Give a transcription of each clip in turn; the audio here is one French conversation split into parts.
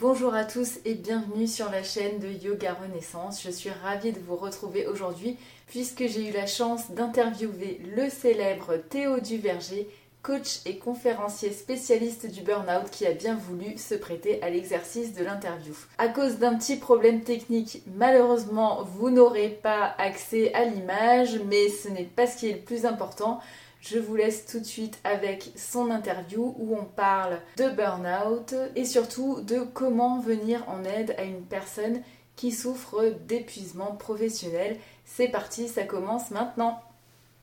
Bonjour à tous et bienvenue sur la chaîne de Yoga Renaissance. Je suis ravie de vous retrouver aujourd'hui puisque j'ai eu la chance d'interviewer le célèbre Théo Duverger, coach et conférencier spécialiste du burn-out qui a bien voulu se prêter à l'exercice de l'interview. À cause d'un petit problème technique, malheureusement, vous n'aurez pas accès à l'image, mais ce n'est pas ce qui est le plus important. Je vous laisse tout de suite avec son interview où on parle de burn-out et surtout de comment venir en aide à une personne qui souffre d'épuisement professionnel. C'est parti, ça commence maintenant.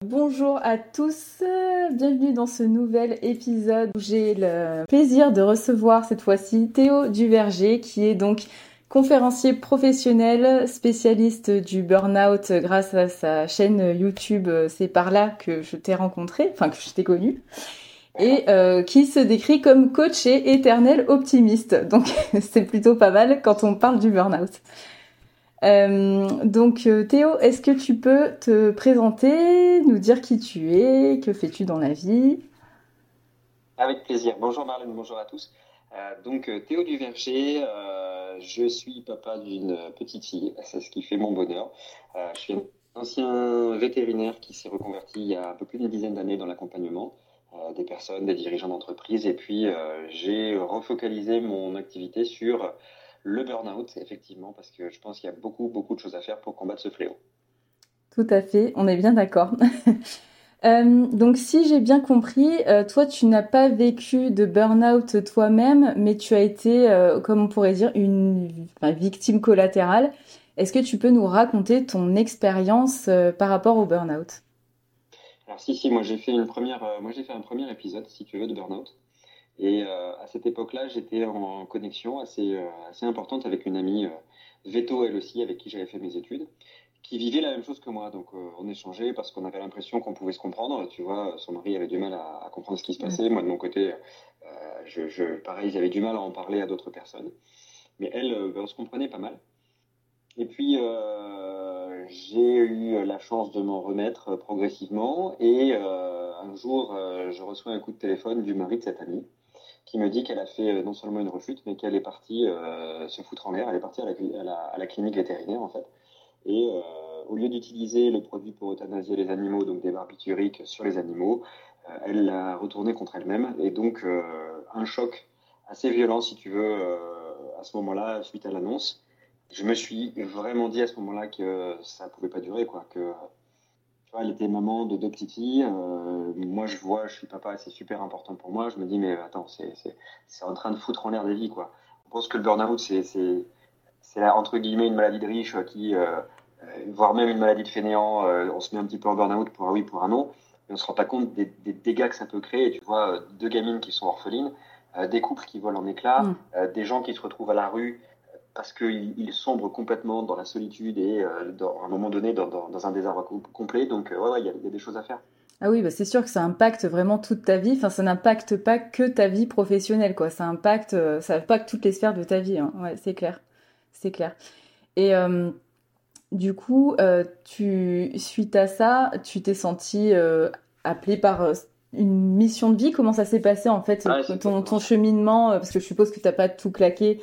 Bonjour à tous, bienvenue dans ce nouvel épisode où j'ai le plaisir de recevoir cette fois-ci Théo Duverger qui est donc conférencier professionnel, spécialiste du burn-out grâce à sa chaîne YouTube. C'est par là que je t'ai rencontré, enfin que je t'ai connu, et euh, qui se décrit comme coach et éternel optimiste. Donc c'est plutôt pas mal quand on parle du burn-out. Euh, donc euh, Théo, est-ce que tu peux te présenter, nous dire qui tu es, que fais-tu dans la vie? Avec plaisir. Bonjour Marlène, bonjour à tous. Euh, donc euh, Théo Duverger, euh, je suis papa d'une petite fille, c'est ce qui fait mon bonheur. je suis un ancien vétérinaire qui s'est reconverti il y a un peu plus d'une dizaine d'années dans l'accompagnement des personnes, des dirigeants d'entreprise, et puis j'ai refocalisé mon activité sur le burn-out, effectivement, parce que je pense qu'il y a beaucoup, beaucoup de choses à faire pour combattre ce fléau. Tout à fait, on est bien d'accord. Euh, donc si j'ai bien compris, euh, toi tu n'as pas vécu de burn-out toi-même, mais tu as été, euh, comme on pourrait dire, une victime collatérale. Est-ce que tu peux nous raconter ton expérience par rapport au burn-out? Alors si si, moi j'ai fait fait un premier épisode, si tu veux, de burn-out. Et à cette époque-là, j'étais en connexion assez assez importante avec une amie. Veto, elle aussi, avec qui j'avais fait mes études qui vivait la même chose que moi. Donc euh, on échangeait parce qu'on avait l'impression qu'on pouvait se comprendre. Tu vois, son mari avait du mal à, comprendre ce qui se passait. Moi de mon côté, euh, je, je, pareil, j'avais du mal à en parler à d'autres personnes. Mais elle, euh, ben, on se comprenait pas mal. Et puis j'ai eu la chance de m'en remettre progressivement. Et un jour, je reçois un coup de téléphone du mari de cette amie qui me dit qu'elle a fait non seulement une rechute, mais qu'elle est partie se foutre en l'air. Elle est partie à la, à la clinique vétérinaire en fait. Et euh, au lieu d'utiliser le produit pour euthanasier les animaux, donc des barbituriques sur les animaux, euh, elle l'a retourné contre elle-même. Et donc, euh, un choc assez violent, si tu veux, à ce moment-là, suite à l'annonce. Je me suis vraiment dit à ce moment-là que ça pouvait pas durer, quoi. Que, tu vois, elle était maman de deux petites filles. moi, je vois, je suis papa, c'est super important pour moi. Je me dis, mais attends, c'est en train de foutre en l'air des vies, quoi. On pense que le burn-out, c'est c'est entre guillemets une maladie de riche qui, euh, euh, voire même une maladie de fainéant, euh, on se met un petit peu en burn-out pour un oui, pour un non, et on se rend pas compte des, dégâts que ça peut créer. tu vois, deux gamines qui sont orphelines, des couples qui volent en éclats, mm. des gens qui se retrouvent à la rue parce qu'ils sombrent complètement dans la solitude et dans, à un moment donné dans, dans, un désarroi complet. Donc, ouais, ouais, il y, a des choses à faire. Ah oui, bah c'est sûr que ça impacte vraiment toute ta vie. Enfin, ça n'impacte pas que ta vie professionnelle, quoi. Ça impacte, ça impacte toutes les sphères de ta vie. Hein. Ouais, c'est clair c'est clair. Et euh, du coup, euh, tu, suite à ça, tu t'es senti euh, appelé par une mission de vie? Comment ça s'est passé en fait, ah, ton, ton, cheminement Parce que je suppose que tu n'as pas tout claqué,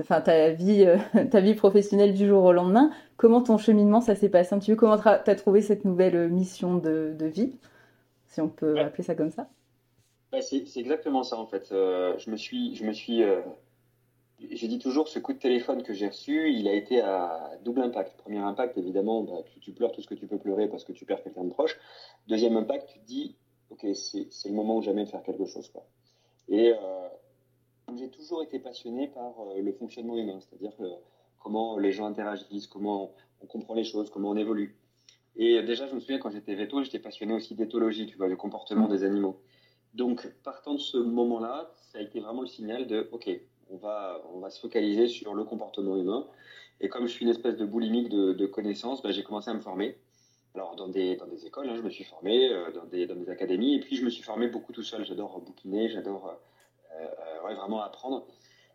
enfin ta vie, ta vie professionnelle du jour au lendemain. Comment ton cheminement ça s'est passé? Un petit peu Comment tu as trouvé cette nouvelle mission de, de vie, si on peut appeler ça comme ça? Bah, C'est exactement ça en fait. je me suis, je me suis je dis toujours, ce coup de téléphone que j'ai reçu, il a été à double impact. Premier impact, évidemment, bah, tu, pleures tout ce que tu peux pleurer parce que tu perds quelqu'un de proche. Deuxième impact, tu te dis, ok, c'est le moment ou jamais de faire quelque chose. Quoi. Et euh, j'ai toujours été passionné par euh, le fonctionnement humain, c'est-à-dire comment les gens interagissent, comment on comprend les choses, comment on évolue. Et déjà, je me souviens quand j'étais veto, j'étais passionné aussi d'éthologie, tu vois, du comportement mmh. des animaux. Donc, partant de ce moment-là, ça a été vraiment le signal de, ok, on va, on va se focaliser sur le comportement humain. Et comme je suis une espèce de boulimique de, connaissances, ben, j'ai commencé à me former. Alors, dans des, dans des écoles, hein, je me suis formé, euh, dans, des, dans des académies, et puis je me suis formé beaucoup tout seul. J'adore bouquiner, j'adore euh, euh, vraiment apprendre.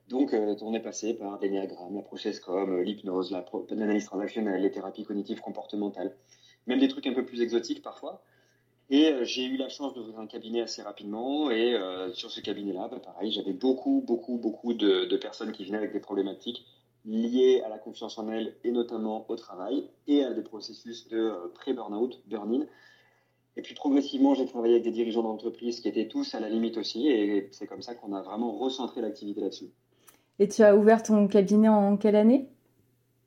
Donc, on est passé par des néagrammes, l'approche ESCOM, l'hypnose, l'analyse transactionnelle, les thérapies cognitives comportementales, même des trucs un peu plus exotiques parfois. Et euh, j'ai eu la chance d'ouvrir un cabinet assez rapidement. Et euh, sur ce cabinet-là, bah, pareil, j'avais beaucoup, beaucoup, beaucoup de, de, personnes qui venaient avec des problématiques liées à la confiance en elles et notamment au travail et à des processus de euh, pré-burnout, burn-in. Et puis progressivement, j'ai travaillé avec des dirigeants d'entreprise qui étaient tous à la limite aussi. Et c'est comme ça qu'on a vraiment recentré l'activité là-dessus. Et tu as ouvert ton cabinet en quelle année?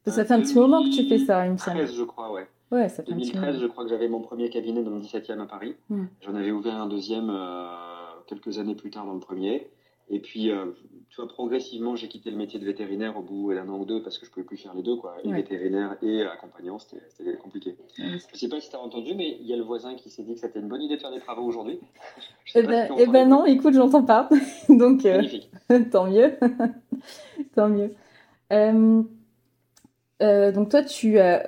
Ça fait un petit moment que tu fais ça, il me semble. je crois, ouais. Ouais, ça fait 2013, je crois que j'avais mon premier cabinet dans le 17e à Paris. J'en avais ouvert un deuxième euh, quelques années plus tard dans le premier. Et puis, euh, tu vois, progressivement, j'ai quitté le métier de vétérinaire au bout d'un an ou deux parce que je ne pouvais plus faire les deux, quoi. Et vétérinaire et accompagnant, c'était compliqué. Je ne sais pas si tu as entendu, mais il y a le voisin qui s'est dit que c'était une bonne idée de faire des travaux aujourd'hui. Eh ben, eh ben non, écoute, j'entends pas. Donc, euh, tant mieux. tant mieux. Euh, euh, donc toi, tu euh,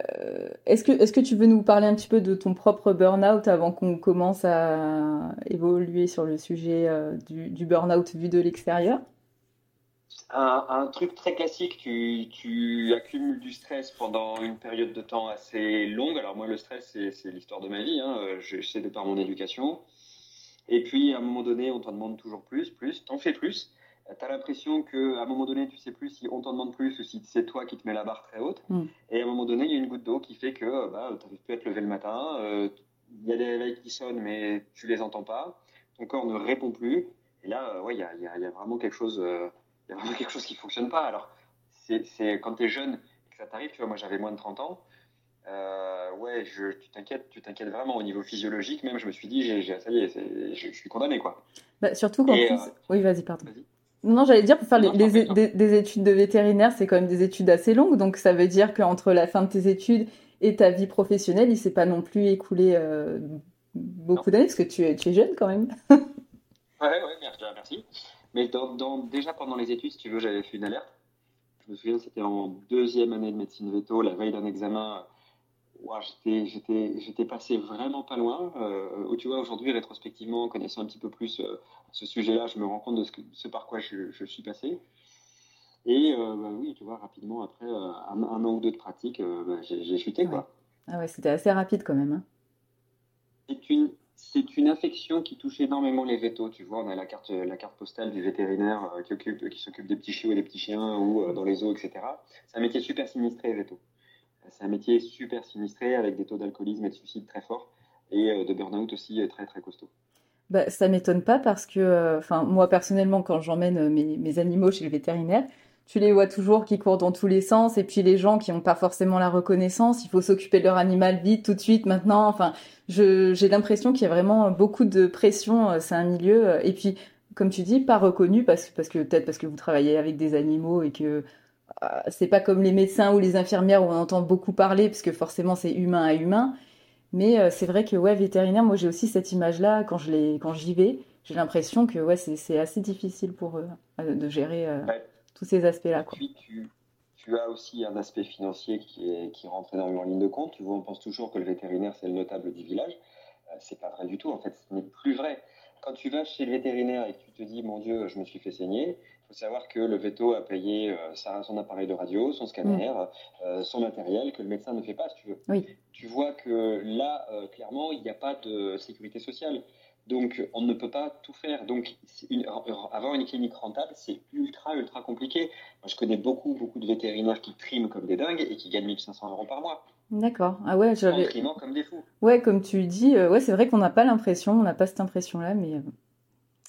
est-ce que est-ce que tu veux nous parler un petit peu de ton propre burn-out avant qu'on commence à évoluer sur le sujet euh, du, burn-out vu de l'extérieur? Un, truc très classique, tu, tu, accumules du stress pendant une période de temps assez longue. Alors moi, le stress, c'est l'histoire de ma vie. Hein. Je sais de par mon éducation. Et puis, à un moment donné, on t'en demande toujours plus, plus, t'en fais plus tu as l'impression qu'à un moment donné, tu sais plus si on t'en demande plus ou si c'est toi qui te mets la barre très haute. Mm. Et à un moment donné, il y a une goutte d'eau qui fait que bah, tu n'arrives plus à te lever le matin. Euh, il y a des réveils qui sonnent, mais tu les entends pas. Ton corps ne répond plus. Et là, euh, ouais, il y a, y, a, vraiment quelque chose, euh, y a vraiment quelque chose qui fonctionne pas. Alors, c'est quand tu es jeune et que ça t'arrive, tu vois, moi j'avais moins de 30 ans. ouais, je, tu t'inquiètes, tu t'inquiètes vraiment au niveau physiologique. Même, je me suis dit, j'ai, ça y est, je, suis condamné, quoi. Bah, surtout quand. oui, vas-y, pardon. Vas non, j'allais dire, pour faire les, des, études de vétérinaire, c'est quand même des études assez longues. Donc, ça veut dire qu'entre la fin de tes études et ta vie professionnelle, il s'est pas non plus écoulé euh, beaucoup d'années, parce que tu es, tu es jeune quand même. ouais, ouais, merci. merci. Mais dans, déjà pendant les études, si tu veux, j'avais fait une alerte. Je me souviens, c'était en deuxième année de médecine veto, la veille d'un examen j'étais, j'étais, passé vraiment pas loin. Euh, tu vois, aujourd'hui, rétrospectivement, en connaissant un petit peu plus euh, ce sujet-là, je me rends compte de ce, que, ce par quoi je, je, suis passé. Et euh, bah, oui, tu vois, rapidement, après un, an ou deux de pratique, bah, j'ai, chuté. Quoi. Ah ouais, c'était assez rapide quand même. Hein. C'est, une, une infection qui touche énormément les vétos. Tu vois, on a la carte, la carte postale du vétérinaire qui, occupe, qui s'occupe des petits chiots et des petits chiens ou dans les eaux, etc. C'est un métier super sinistré, véto c'est un métier super sinistré avec des taux d'alcoolisme et de suicide très forts et euh, de burn-out aussi très très costaud. Bah, ça m'étonne pas parce que, euh, moi personnellement, quand j'emmène euh, mes, animaux chez le vétérinaire, tu les vois toujours qui courent dans tous les sens et puis les gens qui n'ont pas forcément la reconnaissance, il faut s'occuper de leur animal vite, tout de suite, maintenant. Enfin, j'ai l'impression qu'il y a vraiment beaucoup de pression. C'est un milieu et puis, comme tu dis, pas reconnu parce, que peut-être parce que vous travaillez avec des animaux et que euh, c'est pas comme les médecins ou les infirmières où on entend beaucoup parler, parce que forcément c'est humain à humain. Mais euh, c'est vrai que ouais, vétérinaire, moi j'ai aussi cette image-là quand je les, quand j'y vais, j'ai l'impression que ouais, c'est assez difficile pour eux euh, de gérer tous ces aspects-là. Puis tu, tu, as aussi un aspect financier qui, est, qui rentre énormément en ligne de compte. Tu vois, on pense toujours que le vétérinaire c'est le notable du village. c'est pas vrai du tout. En fait, ce n'est plus vrai. Quand tu vas chez le vétérinaire et que tu te dis, mon Dieu, je me suis fait saigner, faut savoir que le veto a payé euh, son appareil de radio, son scanner, mm. euh, son matériel, que le médecin ne fait pas, si tu veux. Oui. Tu vois que là, euh, clairement, il n'y a pas de sécurité sociale. Donc, on ne peut pas tout faire. Donc, une, avoir une clinique rentable, c'est ultra, ultra compliqué. Moi, je connais beaucoup, beaucoup de vétérinaires qui triment comme des dingues et qui gagnent 1500 euros par mois. D'accord. Ah ouais, j'avais. En comme des fous. Ouais, comme tu dis, ouais, c'est vrai qu'on n'a pas l'impression, on n'a pas cette impression-là, mais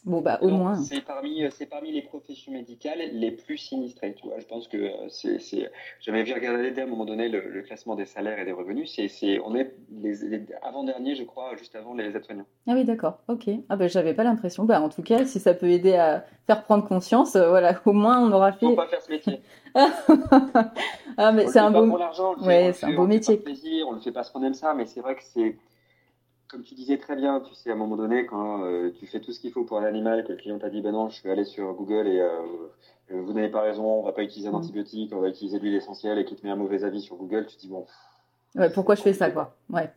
Bon, bah, au moins. C'est parmi, c'est parmi les professions médicales les plus sinistrées, tu vois. Je pense que euh, c'est, j'avais vu regarder à un moment donné le, classement des salaires et des revenus. C'est, c'est, on est les, avant-dernier, je crois, juste avant les aides-soignants. Ah oui, d'accord. Ok. Ah ben, j'avais pas l'impression. Bah, en tout cas, si ça peut aider à faire prendre conscience, euh, voilà, au moins on aura fait. Faut pas faire ce métier. ah, mais c'est un beau. Ouais, c'est un beau métier. plaisir, on le fait parce qu'on aime ça, mais c'est vrai que c'est comme tu disais très bien, tu sais, à un moment donné, quand euh, tu fais tout ce qu'il faut pour un animal, que le client t'a dit, ben non, je vais aller sur Google et euh, euh, vous n'avez pas raison, on va pas utiliser un mm. antibiotique, on va utiliser de l'huile essentielle et qui te met un mauvais avis sur Google, tu te dis, bon. Ouais, pourquoi je fais ça, quoi? Ouais.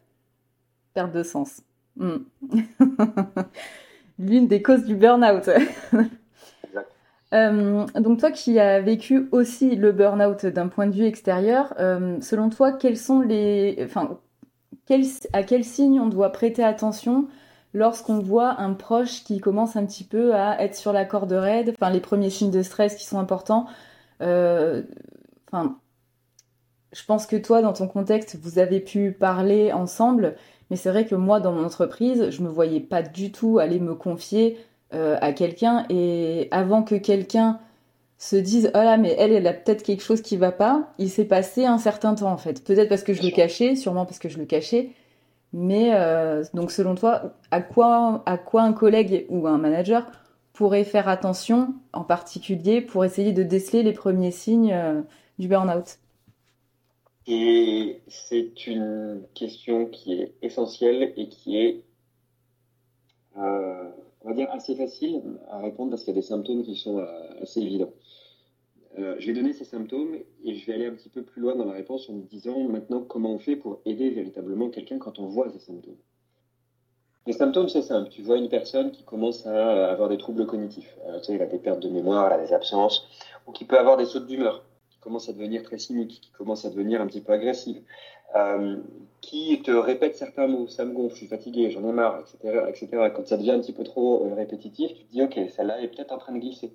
Perte de sens. Mm. L'une des causes du burn-out. donc toi qui as vécu aussi le burn-out d'un point de vue extérieur, selon toi, quels sont les, enfin, à quel signe on doit prêter attention lorsqu'on voit un proche qui commence un petit peu à être sur la corde raide, enfin les premiers signes de stress qui sont importants. Euh, je pense que toi, dans ton contexte, vous avez pu parler ensemble, mais c'est vrai que moi, dans mon entreprise, je me voyais pas du tout aller me confier euh, à quelqu'un et avant que quelqu'un se dise oh là mais elle elle a peut-être quelque chose qui va pas. Il s'est passé un certain temps en fait. Peut-être parce que je le cachais sûrement parce que je le cachais. Mais euh, donc selon toi, à quoi, à quoi un collègue ou un manager pourrait faire attention en particulier pour essayer de déceler les premiers signes euh, du burn-out? Et c'est une question qui est essentielle et qui est, euh, on va dire, assez facile à répondre parce qu'il y a des symptômes qui sont assez évidents. Euh, je vais donner ces symptômes et je vais aller un petit peu plus loin dans la réponse en me disant maintenant comment on fait pour aider véritablement quelqu'un quand on voit ces symptômes. Les symptômes, c'est simple. Tu vois une personne qui commence à avoir des troubles cognitifs. Euh, tu sais, il a des pertes de mémoire, il a des absences, ou qui peut avoir des sautes d'humeur, qui commence à devenir très cynique, qui commence à devenir un petit peu agressive, euh, qui te répète certains mots, ça me gonfle, je suis fatigué, j'en ai marre, etc., etc. Quand ça devient un petit peu trop répétitif, tu te dis, ok, celle-là est peut-être en train de glisser.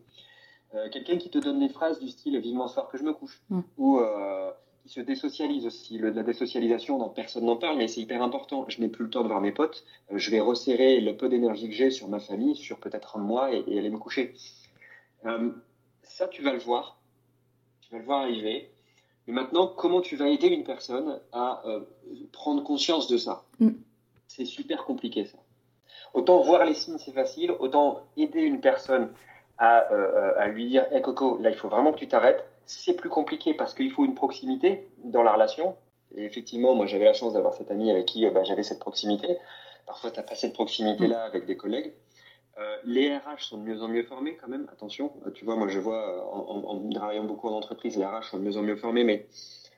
Euh, quelqu'un qui te donne des phrases du style vivement soir que je me couche, mm. ou euh, qui se désocialise aussi. la désocialisation, dont personne n'en parle, mais c'est hyper important. Je n'ai plus le temps de voir mes potes, euh, je vais resserrer le peu d'énergie que j'ai sur ma famille, sur peut-être un mois et, aller me coucher. ça, tu vas le voir, tu vas le voir arriver. Mais maintenant, comment tu vas aider une personne à prendre conscience de ça? Mm. C'est super compliqué ça. Autant voir les signes, c'est facile, autant aider une personne euh, à, lui dire hey Coco, là il faut vraiment que tu t'arrêtes. C'est plus compliqué parce qu'il faut une proximité dans la relation. Et effectivement, moi j'avais la chance d'avoir cette amie avec qui euh, bah, j'avais cette proximité. Parfois, tu n'as pas cette proximité-là avec des collègues. Euh, les RH sont de mieux en mieux formés quand même, attention. tu vois, moi je vois en, en, travaillant beaucoup en entreprise, les RH sont de mieux en mieux formés, mais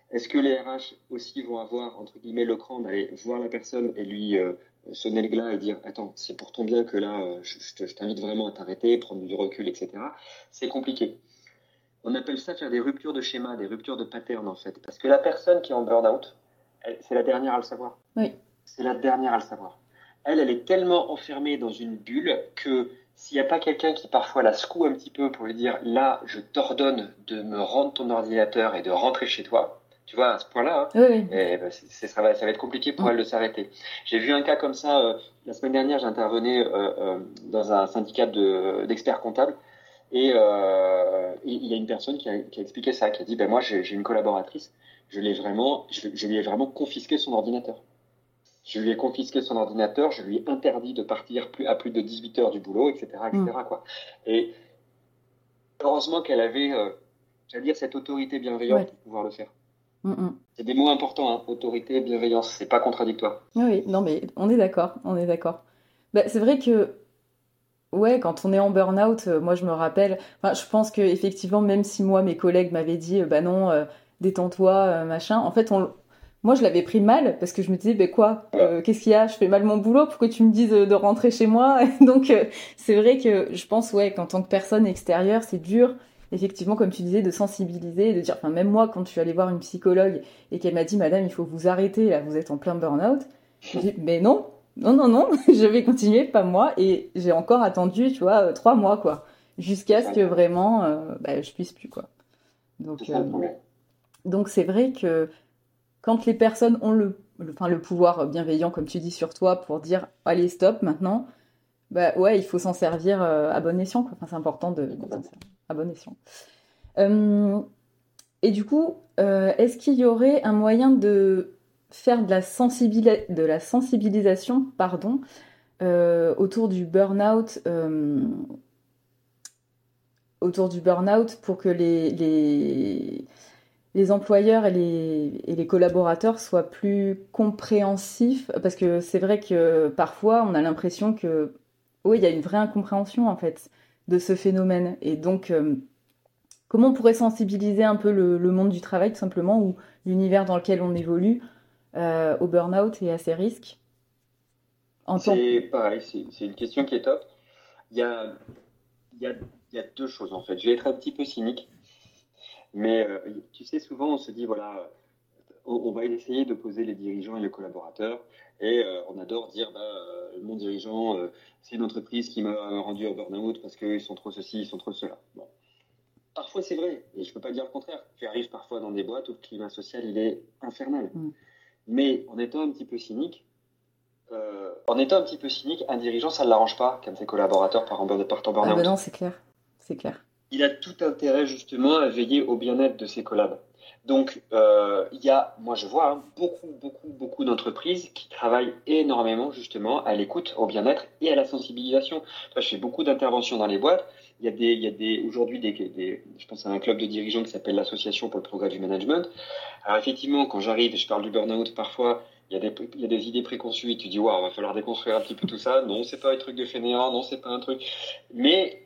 est-ce que les RH aussi vont avoir, entre guillemets, le cran d'aller voir la personne et lui sonner le glas et dire attends c'est pour ton bien que là euh, je, t'invite vraiment à t'arrêter prendre du recul etc c'est compliqué. On appelle ça faire des ruptures de schéma des ruptures de pattern en fait. Parce que la personne qui est en burn-out c'est la dernière à le savoir. Oui. C'est la dernière à le savoir. Elle elle est tellement enfermée dans une bulle que s'il n'y a pas quelqu'un qui parfois la secoue un petit peu pour lui dire là je t'ordonne de me rendre ton ordinateur et de rentrer chez toi tu vois, à ce point-là, hein. ben, ça, va, ça va être compliqué pour elle de s'arrêter. J'ai vu un cas comme ça, euh, la semaine dernière, j'intervenais euh, euh, dans un syndicat d'experts comptables, et il y a une personne qui a, expliqué ça, qui a dit, ben moi j'ai une collaboratrice, je, vraiment, je, lui ai vraiment confisqué son ordinateur. Je lui ai confisqué son ordinateur, je lui ai interdit de partir plus, à plus de 18 heures du boulot, etc. etc. Mm. Quoi. Et heureusement qu'elle avait, j'allais dire, cette autorité bienveillante pour pouvoir le faire. Mm, mm. C'est des mots importants, hein. autorité, bienveillance, c'est pas contradictoire. Oui, non mais on est d'accord, on est d'accord. Bah, c'est vrai que, ouais, quand on est en burn-out, euh, moi je me rappelle, je pense que effectivement, même si moi mes collègues m'avaient dit, euh, bah non, euh, détends-toi, machin, en fait, on, moi je l'avais pris mal parce que je me disais, bah quoi, qu'est-ce qu'il y a, je fais mal mon boulot, pourquoi tu me dis de, rentrer chez moi? Donc c'est vrai que je pense, ouais, qu'en tant que personne extérieure, c'est dur effectivement, comme tu disais, de sensibiliser, de dire, enfin, même moi, quand je suis allée voir une psychologue et qu'elle m'a dit, madame, il faut vous arrêter, là, vous êtes en plein burn-out, je dit, mais non, non, non, non, je vais continuer, pas moi, et j'ai encore attendu, tu vois, euh, trois mois, quoi, jusqu'à ce que vraiment, euh, bah, je puisse plus, quoi. Donc, euh, donc c'est vrai que quand les personnes ont le, enfin, le pouvoir bienveillant, comme tu dis, sur toi, pour dire, allez, stop, maintenant, bah ouais, il faut s'en servir à bon escient, quoi. Enfin, c'est important de, s'en servir à bon escient. Euh, et du coup, euh, est-ce qu'il y aurait un moyen de faire de la, sensibilisation pardon, euh, autour du burn-out autour du burn-out pour que les, les, les employeurs et les, et les, collaborateurs soient plus compréhensifs? Parce que c'est vrai que parfois, on a l'impression que, oui, il y a une vraie incompréhension en fait de ce phénomène. Et donc, euh, comment on pourrait sensibiliser un peu le, monde du travail, tout simplement, ou l'univers dans lequel on évolue, euh, au burn-out et à ses risques? C'est pareil, c'est une question qui est top. Il y a, il y, a, deux choses, en fait. Je vais être un petit peu cynique. Mais euh, tu sais, souvent, on se dit, voilà, on, va essayer de poser les dirigeants et les collaborateurs. Et on adore dire, bah, mon dirigeant, c'est une entreprise qui m'a rendu au burn-out parce qu'ils sont trop ceci, ils sont trop cela. Bon. Parfois, c'est vrai, et je ne peux pas dire le contraire. Tu arrives parfois dans des boîtes où le climat social, il est infernal. Mm. Mais en étant un petit peu cynique, euh, en étant un petit peu cynique, un dirigeant, ça ne l'arrange pas quand ses collaborateurs partent en burn-out. Ah ben non, c'est clair. C'est clair. Il a tout intérêt justement à veiller au bien-être de ses collabs. Donc, euh, il y a, moi je vois hein, beaucoup, beaucoup, beaucoup d'entreprises qui travaillent énormément justement à l'écoute, au bien-être et à la sensibilisation. je fais beaucoup d'interventions dans les boîtes. Il y a des, il y a des aujourd'hui des, je pense à un club de dirigeants qui s'appelle l'Association pour le progrès du management. Alors effectivement, quand j'arrive je parle du burn-out, parfois il y, a des, il y a des idées préconçues et tu dis waouh, va falloir déconstruire un petit peu tout ça. Non, c'est pas un truc de fainéant, non, c'est pas un truc. Mais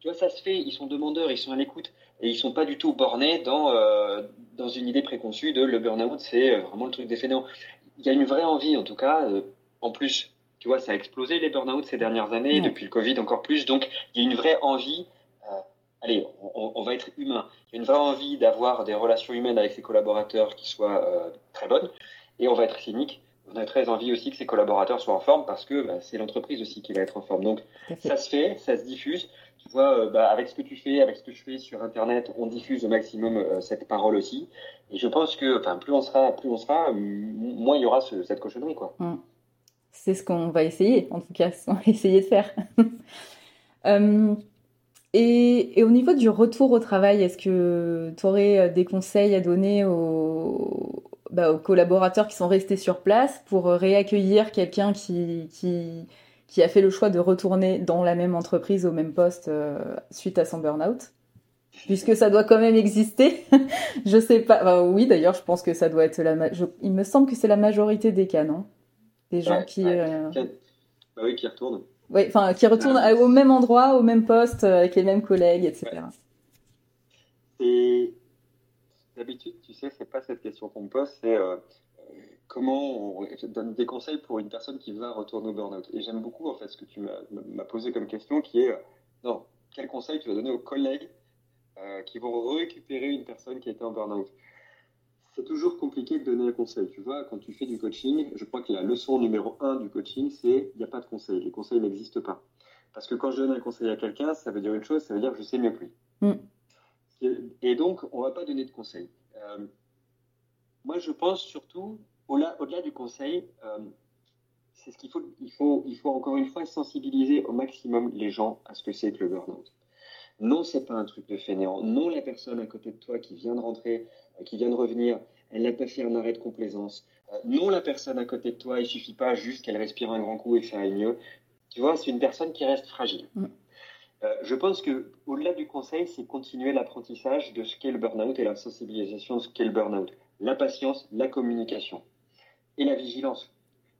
tu vois, ça se fait. Ils sont demandeurs, ils sont à l'écoute et ils sont pas du tout bornés dans euh, dans une idée préconçue de le burn-out, c'est euh, vraiment le truc des fainéants. Il y a une vraie envie, en tout cas. Euh, en plus, tu vois, ça a explosé les burn-out ces dernières années, depuis le Covid encore plus. Donc, il y a une vraie envie. Euh, allez, on, va être humain. Il y a une vraie envie d'avoir des relations humaines avec ses collaborateurs qui soient très bonnes. Et on va être cynique. On a très envie aussi que ses collaborateurs soient en forme parce que bah, c'est l'entreprise aussi qui va être en forme. Donc, ça se fait, ça se diffuse tu vois, euh, bah, avec ce que tu fais, avec ce que je fais sur Internet, on diffuse au maximum euh, cette parole aussi. Et je pense que, plus on sera, plus on sera, moins il y aura cette cochonnerie, quoi. Mm. C'est ce qu'on va essayer, en tout cas, on va essayer de faire. Euh, et, au niveau du retour au travail, est-ce que tu aurais des conseils à donner aux, bah, aux collaborateurs qui sont restés sur place pour réaccueillir quelqu'un qui qui a fait le choix de retourner dans la même entreprise, au même poste, euh, suite à son burn-out Puisque ça doit quand même exister. je sais pas. oui, d'ailleurs, je pense que ça doit être la. Il me semble que c'est la majorité des cas, non? Des gens qui. Euh, bah oui, qui retournent. Oui, enfin, qui retournent au même endroit, au même poste, euh, avec les mêmes collègues, etc. Et d'habitude, tu sais, c'est pas cette question qu'on me pose, c'est comment on donne des conseils pour une personne qui va retourner au burn-out. Et j'aime beaucoup en fait ce que tu m'as posé comme question, qui est euh, non, quel conseil tu vas donner aux collègues euh, qui vont récupérer une personne qui a été en burn-out? C'est toujours compliqué de donner un conseil. Tu vois, quand tu fais du coaching, je crois que la leçon numéro un du coaching, c'est il n'y a pas de conseil. Les conseils n'existent pas. Parce que quand je donne un conseil à quelqu'un, ça veut dire une chose, ça veut dire que je sais mieux que lui. Mm. Et donc, on ne va pas donner de conseils. Euh, moi, je pense surtout au-delà, du conseil, euh, c'est ce qu'il faut, il faut, il faut encore une fois sensibiliser au maximum les gens à ce que c'est que le burn-out. Non, c'est pas un truc de fainéant. Non, la personne à côté de toi qui vient de rentrer, euh, qui vient de revenir, elle n'a pas fait un arrêt de complaisance. Euh, non, la personne à côté de toi, il suffit pas juste qu'elle respire un grand coup et ça aille mieux. Tu vois, c'est une personne qui reste fragile. Mm. je pense que au-delà du conseil, c'est continuer l'apprentissage de ce qu'est le burn-out et la sensibilisation de ce qu'est le burn-out. La patience, la communication et la vigilance.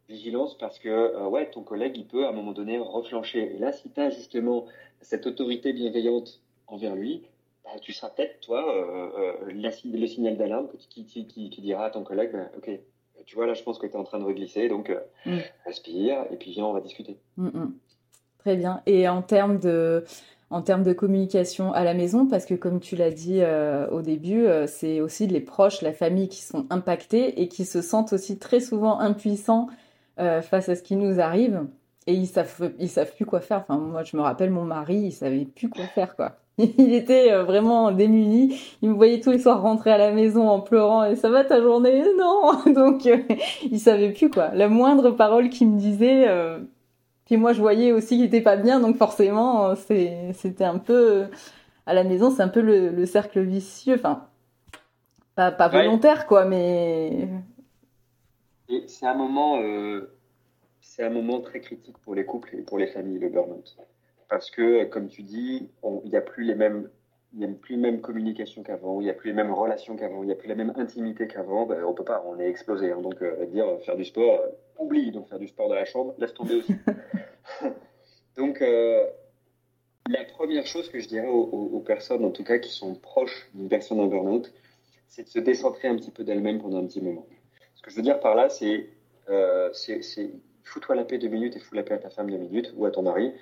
Vigilance parce que euh, ouais, ton collègue, il peut à un moment donné reflancher. Et là, si tu as justement cette autorité bienveillante envers lui, bah, tu seras peut-être, toi, euh, euh, le signal d'alarme qui, qui, qui, dira à ton collègue, bah, OK, tu vois, là, je pense que tu es en train de reglisser, donc mm. respire, et puis viens, on va discuter. Mm, mm. Très bien. Et en termes de en termes de communication à la maison, parce que comme tu l'as dit euh, au début, euh, c'est aussi les proches, la famille qui sont impactés et qui se sentent aussi très souvent impuissants euh, face à ce qui nous arrive et ils savent ils savent plus quoi faire. Enfin moi je me rappelle mon mari, il savait plus quoi faire quoi. Il était vraiment démuni. Il me voyait tous les soirs rentrer à la maison en pleurant et ça va ta journée? Non. Donc il savait plus quoi. La moindre parole qu'il me disait puis moi, je voyais aussi qu'il était pas bien, donc forcément, c'était un peu à la maison, c'est un peu le, cercle vicieux. Enfin, pas, pas volontaire, quoi, mais. C'est un moment, euh, c'est un moment très critique pour les couples et pour les familles, le burn-out, parce que, comme tu dis, il n'y a plus les mêmes il n'y a plus la même communication qu'avant, il n'y a plus les mêmes relations qu'avant, il n'y a plus la même intimité qu'avant, ben, on peut pas, on est explosé. Hein. donc, euh, dire faire du sport, euh, oublie. Donc, faire du sport dans la chambre, laisse tomber aussi. donc, euh, la première chose que je dirais aux, personnes, en tout cas, qui sont proches d'une personne en burn-out, c'est de se décentrer un petit peu d'elle-même pendant un petit moment. Ce que je veux dire par là, c'est fous-toi la paix deux minutes et fous la paix à ta femme deux minutes ou à ton mari.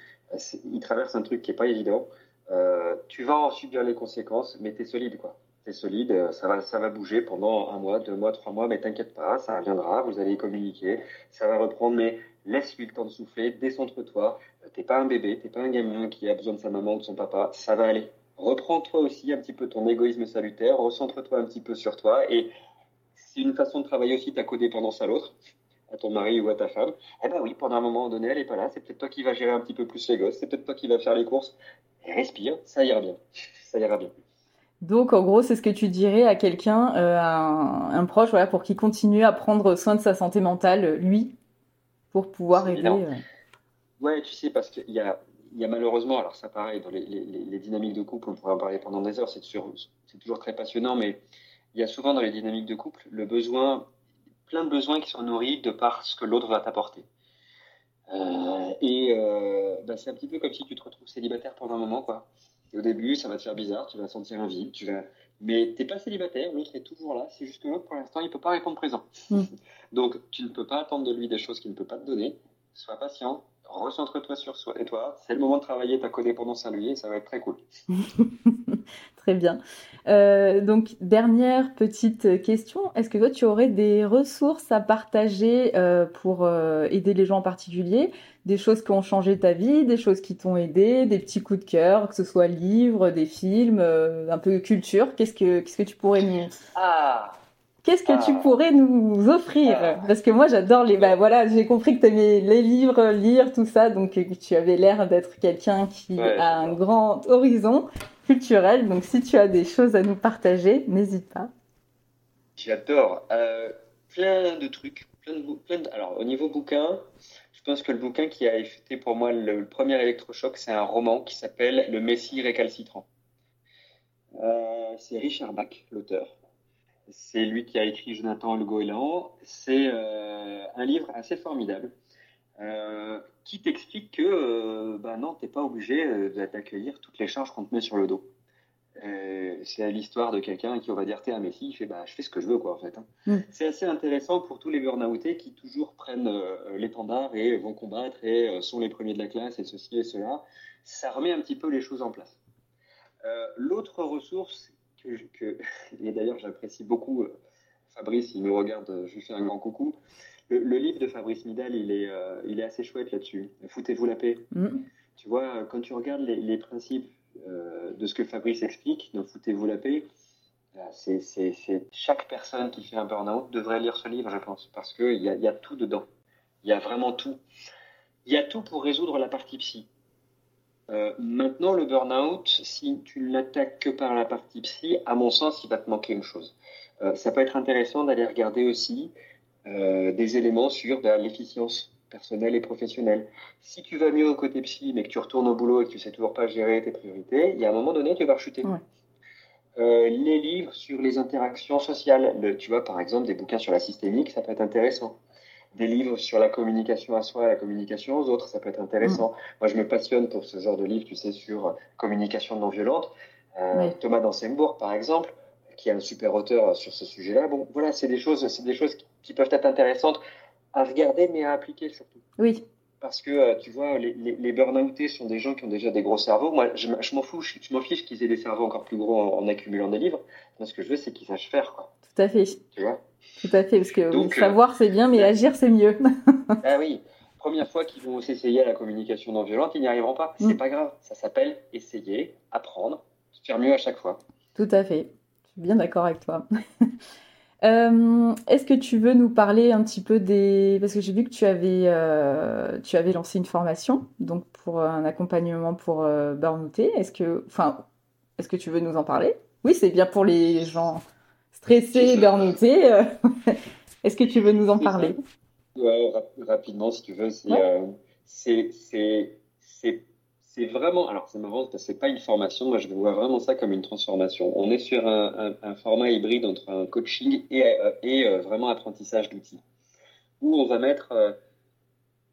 Il traverse un truc qui n'est pas évident. Euh, tu vas en subir les conséquences, mais tu es solide, quoi. c'est solide, ça va, ça va bouger pendant un mois, deux mois, trois mois, mais t'inquiète pas, ça reviendra, vous allez communiquer, ça va reprendre, mais laisse-lui le temps de souffler, décentre-toi, t'es pas un bébé, t'es pas un gamin qui a besoin de sa maman ou de son papa, ça va aller. Reprends-toi aussi un petit peu ton égoïsme salutaire, recentre-toi un petit peu sur toi, et c'est une façon de travailler aussi ta codépendance à l'autre à ton mari ou à ta femme, eh ben oui, pendant un moment donné, elle n'est pas là, c'est peut-être toi qui vas gérer un petit peu plus les gosses, c'est peut-être toi qui vas faire les courses. respire, ça ira bien. Ça ira bien. Donc, en gros, c'est ce que tu dirais à quelqu'un, euh, un, proche, voilà, pour qu'il continue à prendre soin de sa santé mentale, lui, pour pouvoir aider. Euh. Ouais, tu sais, parce qu'il y a, il y a malheureusement, alors ça pareil, dans les, les, dynamiques de couple, on pourrait en parler pendant des heures, c'est toujours très passionnant, mais il y a souvent dans les dynamiques de couple le besoin plein de besoins qui sont nourris de par ce que l'autre va t'apporter. Euh, et euh, bah, c'est un petit peu comme si tu te retrouves célibataire pendant un moment, quoi. au début, ça va te faire bizarre, tu vas sentir un vide, tu vas... mais t'es pas célibataire, l'autre est toujours là. C'est juste que l'autre, pour l'instant, il peut pas répondre présent. Mm. Donc, tu ne peux pas attendre de lui des choses qu'il ne peut pas te donner. Sois patient, recentre-toi sur soi et toi. C'est le moment de travailler ta codépendance à lui et ça va être très cool. très bien. Euh, donc, dernière petite question. Est-ce que toi, tu aurais des ressources à partager euh, pour euh, aider les gens en particulier? Des choses qui ont changé ta vie, des choses qui t'ont aidé, des petits coups de cœur, que ce soit livres, des films, un peu culture? Qu'est-ce que, qu'est-ce que tu pourrais nous... Ah Qu'est-ce que tu ah. pourrais nous offrir ah. Parce que moi, j'adore les. Bah voilà, j'ai compris que tu aimais les livres, lire, tout ça, donc tu avais l'air d'être quelqu'un qui a un grand horizon culturel. Donc, si tu as des choses à nous partager, n'hésite pas. J'adore. Euh, plein de trucs. Plein de, Alors, au niveau bouquin, je pense que le bouquin qui a été pour moi le, premier électrochoc, c'est un roman qui s'appelle Le Messie récalcitrant. Euh, c'est Richard Bach, l'auteur. C'est lui qui a écrit Jonathan le Goéland. C'est euh, un livre assez formidable euh, qui t'explique que euh, bah non, tu n'es pas obligé d'accueillir toutes les charges qu'on te met sur le dos. c'est l'histoire de quelqu'un qui, on va dire, t'es un messie, il fait bah, je fais ce que je veux, quoi, en fait. Hein. Mm. C'est assez intéressant pour tous les burn-outés qui toujours prennent l'étendard et vont combattre et sont les premiers de la classe et ceci et cela. Ça remet un petit peu les choses en place. L'autre ressource que, et d'ailleurs j'apprécie beaucoup euh, Fabrice, il nous regarde, euh, je lui fais un grand coucou. Le, livre de Fabrice Midal, il est, euh, il est assez chouette là-dessus. Foutez-vous la paix. Mm. Tu vois, quand tu regardes les, principes de ce que Fabrice explique, donc Foutez-vous la paix, c'est, chaque personne qui fait un burn-out devrait lire ce livre, je pense, parce qu'il y a, y a tout dedans. Il y a vraiment tout. Il y a tout pour résoudre la partie psy. Euh, maintenant, le burn-out, si tu l'attaques que par la partie psy, à mon sens, il va te manquer une chose. Euh, ça peut être intéressant d'aller regarder aussi euh, des éléments sur bah, l'efficience personnelle et professionnelle. Si tu vas mieux au côté psy, mais que tu retournes au boulot et que tu sais toujours pas gérer tes priorités, il y a un moment donné, tu vas rechuter. les livres sur les interactions sociales, tu vois, par exemple, des bouquins sur la systémique, ça peut être intéressant des livres sur la communication à soi et la communication aux autres, ça peut être intéressant. Mm. Moi, je me passionne pour ce genre de livre, tu sais, sur communication non violente. Euh, Thomas Dansembourg, par exemple, qui est un super auteur sur ce sujet-là. Bon, voilà, c'est des choses, c'est des choses qui peuvent être intéressantes à regarder, mais à appliquer surtout. Oui. Parce que, euh, tu vois, les, les, burn-outés sont des gens qui ont déjà des gros cerveaux. Moi, je, m'en fous, je, m'en fiche qu'ils aient des cerveaux encore plus gros en, accumulant des livres. Moi, ce que je veux, c'est qu'ils sachent faire, quoi. Tout à fait. Tu vois? Tout à fait, parce que euh, savoir c'est bien, mais agir c'est mieux. ah oui, première fois qu'ils vont s'essayer à la communication non violente, ils n'y arriveront pas. C'est mm. pas grave, ça s'appelle essayer, apprendre, faire mieux à chaque fois. Tout à fait, je suis bien d'accord avec toi. Euh, est-ce que tu veux nous parler un petit peu des... Parce que j'ai vu que tu avais, euh, tu avais lancé une formation donc pour un accompagnement pour euh, Est-ce que... Enfin, est-ce que tu veux nous en parler? Oui, c'est bien pour les gens stressé, burnouté. Euh, est-ce que tu veux nous en parler? Ouais, Rapidement, si tu veux. Euh, c'est c'est vraiment. Alors, c'est marrant parce que c'est pas une formation. Moi, je vois vraiment ça comme une transformation. On est sur un, format hybride entre un coaching et, euh, et vraiment apprentissage d'outils. Où on va mettre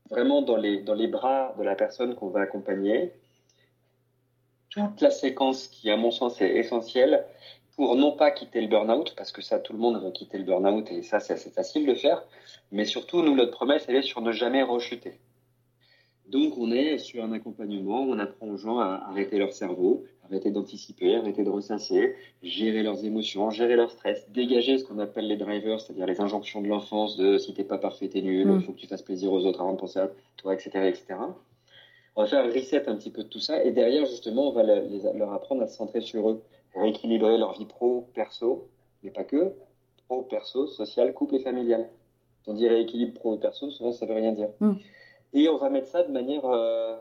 vraiment dans les, dans les bras de la personne qu'on va accompagner toute la séquence qui, à mon sens, est essentielle pour non pas quitter le burn-out, parce que ça, tout le monde veut quitter le burn-out et ça, c'est assez facile de faire, mais surtout, nous, notre promesse, elle est sur ne jamais rechuter. Donc, on est sur un accompagnement, on apprend aux gens à arrêter leur cerveau, arrêter d'anticiper, arrêter de ressasser, gérer leurs émotions, gérer leur stress, dégager ce qu'on appelle les drivers, c'est-à-dire les injonctions de l'enfance de si t'es pas parfait, t'es nul, il mm. faut que tu fasses plaisir aux autres avant de penser à toi, etc., etc. On va faire un reset un petit peu de tout ça et derrière, justement, on va leur apprendre à se centrer sur eux, rééquilibrer leur vie pro, perso, mais pas que, pro, perso, social, couple et familial. On dit rééquilibre pro et perso, souvent ça veut rien dire. Mm. Et on va mettre ça de manière euh,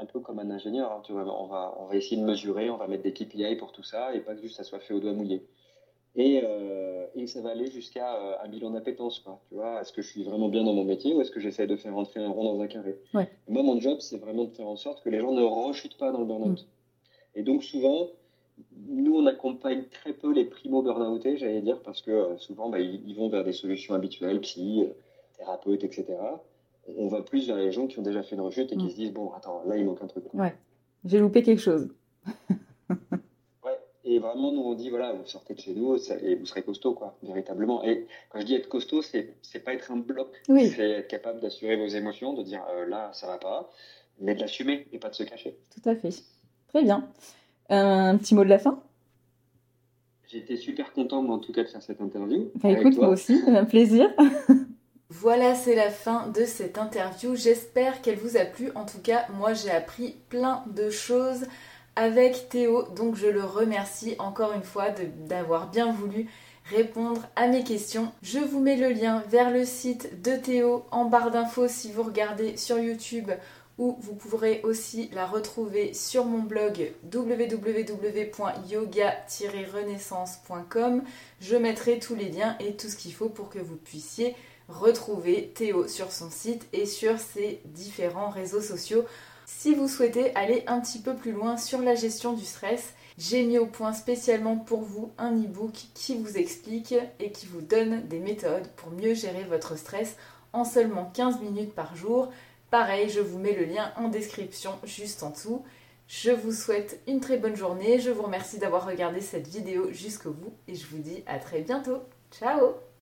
un peu comme un ingénieur. Hein, tu vois, on, va, on va essayer de mesurer, on va mettre des KPI pour tout ça et pas que juste ça soit fait au doigt mouillé. Et, euh, et ça va aller jusqu'à euh, un bilan d'appétence. Quoi, tu vois, est-ce que je suis vraiment bien dans mon métier ou est-ce que j'essaie de faire rentrer un rond dans un carré? Moi, mon job, c'est vraiment de faire en sorte que les gens ne rechutent pas dans le burn-out. Mm. Et donc, souvent, nous, on accompagne très peu les primo-burnoutés, j'allais dire, parce que souvent, bah, ils, ils, vont vers des solutions habituelles, psy, thérapeute, etc on va plus vers les gens qui ont déjà fait une rechute et qui mm. se disent bon, attends, là il manque un truc. Ouais, j'ai loupé quelque chose. ouais, et vraiment, nous on dit voilà, vous sortez de chez nous et vous serez costaud, quoi, véritablement. Et quand je dis être costaud, c'est, c'est pas être un bloc, c'est être capable d'assurer vos émotions, de dire euh, là ça va pas, mais de l'assumer et pas de se cacher. Tout à fait. Très bien. Un petit mot de la fin? J'étais super content, en tout cas, de faire cette interview. Bah, écoute, moi aussi, un plaisir. Voilà, c'est la fin de cette interview. J'espère qu'elle vous a plu. En tout cas, moi j'ai appris plein de choses avec Théo, donc je le remercie encore une fois d'avoir bien voulu répondre à mes questions. Je vous mets le lien vers le site de Théo en barre d'infos si vous regardez sur YouTube ou vous pourrez aussi la retrouver sur mon blog www.yoga-renaissance.com. Je mettrai tous les liens et tout ce qu'il faut pour que vous puissiez retrouver Théo sur son site et sur ses différents réseaux sociaux. Si vous souhaitez aller un petit peu plus loin sur la gestion du stress, j'ai mis au point spécialement pour vous un e-book qui vous explique et qui vous donne des méthodes pour mieux gérer votre stress en seulement 15 minutes par jour. Pareil, je vous mets le lien en description juste en dessous. Je vous souhaite une très bonne journée, je vous remercie d'avoir regardé cette vidéo jusqu'au bout et je vous dis à très bientôt. Ciao